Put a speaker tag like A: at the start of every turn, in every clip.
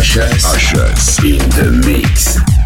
A: Ushers, in the mix.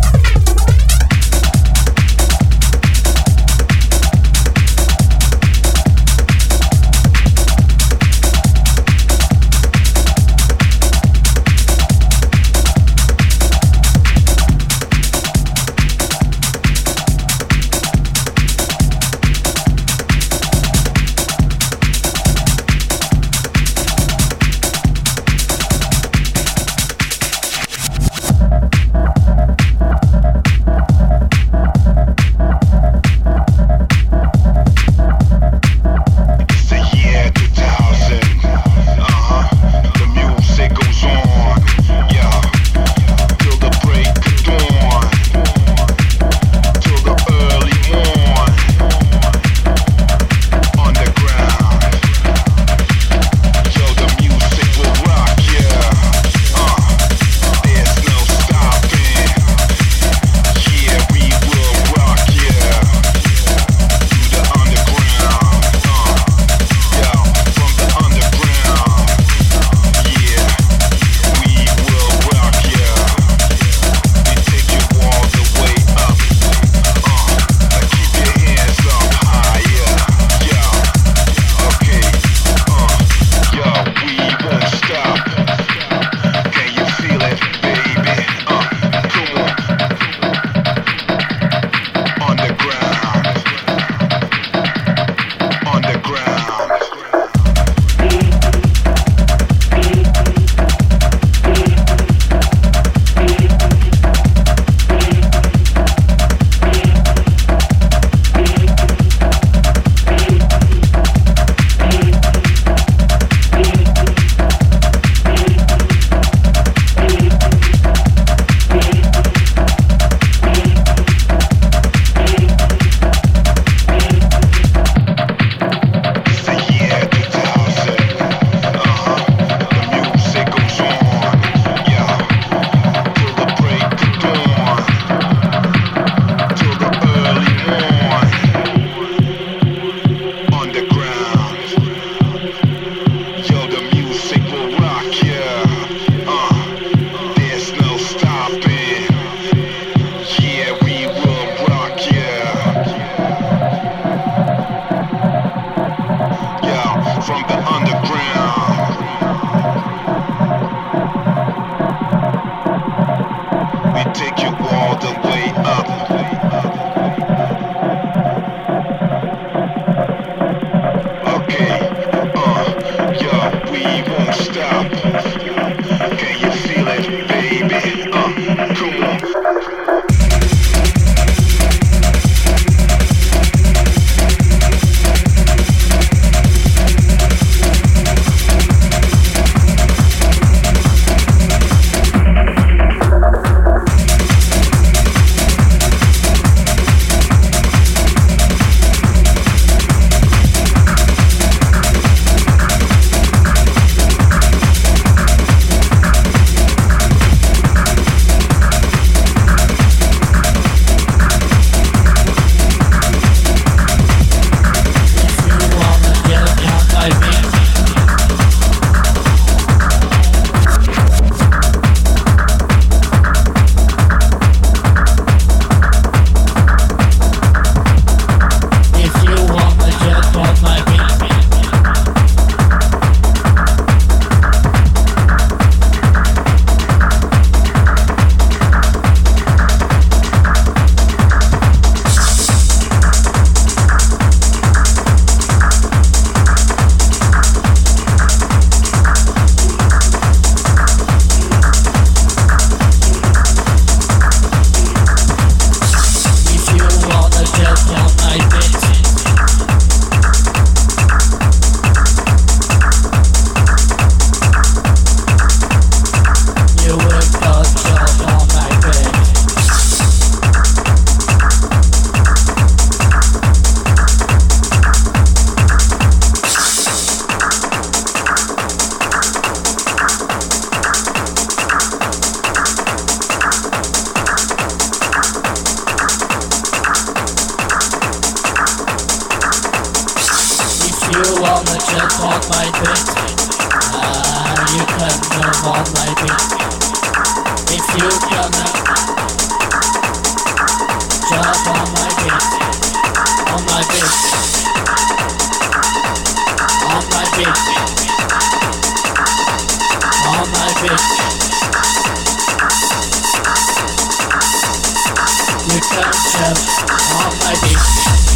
B: 悲喜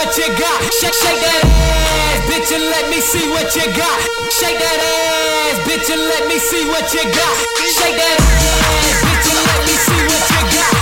B: what you got. Shake, shake that ass, bitch, and let me see what you got. Shake that ass, bitch, and let me see what you got. Shake that ass, bitch, and let me see what you got.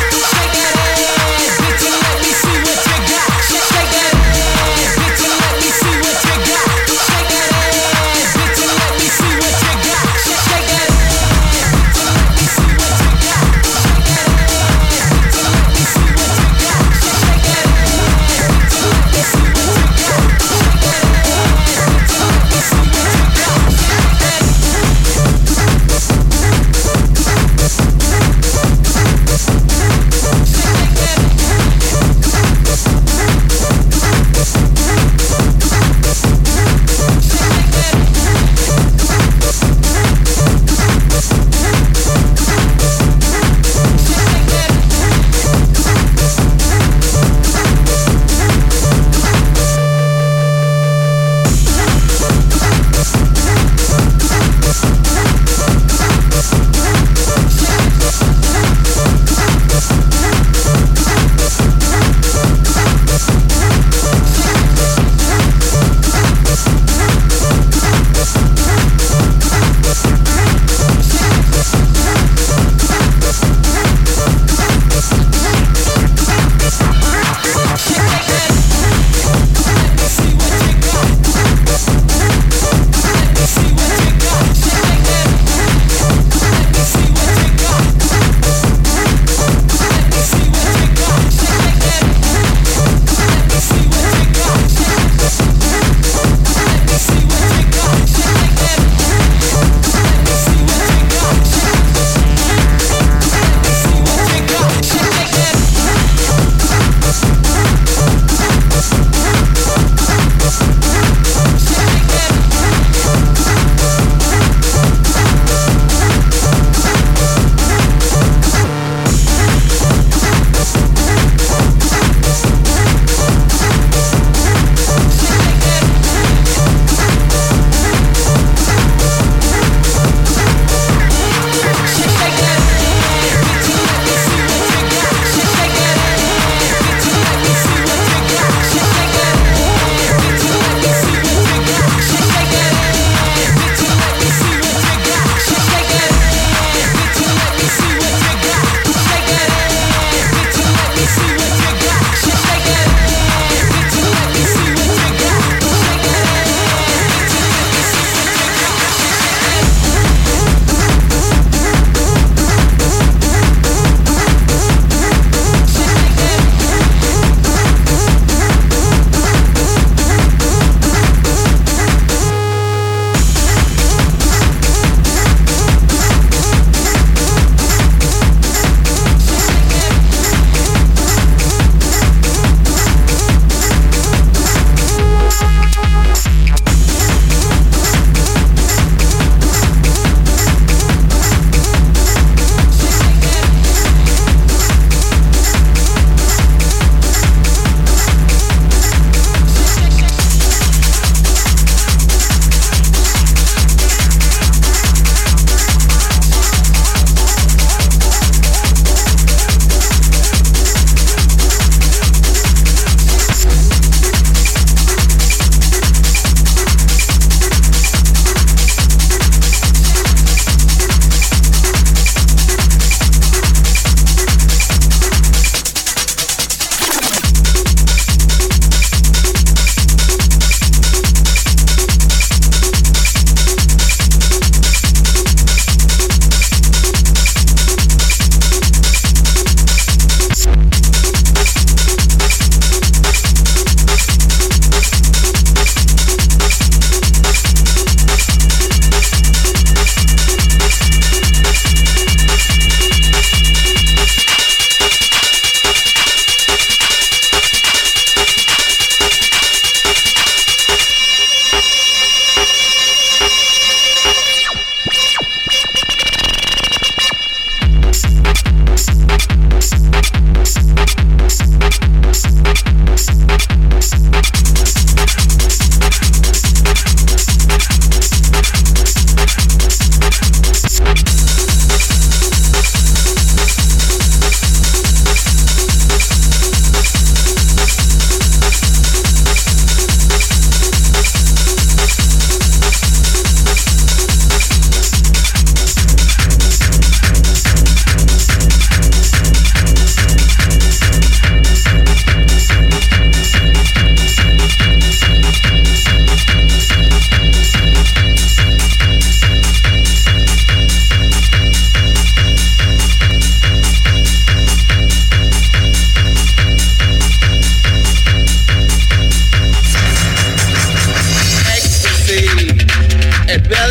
B: el pedo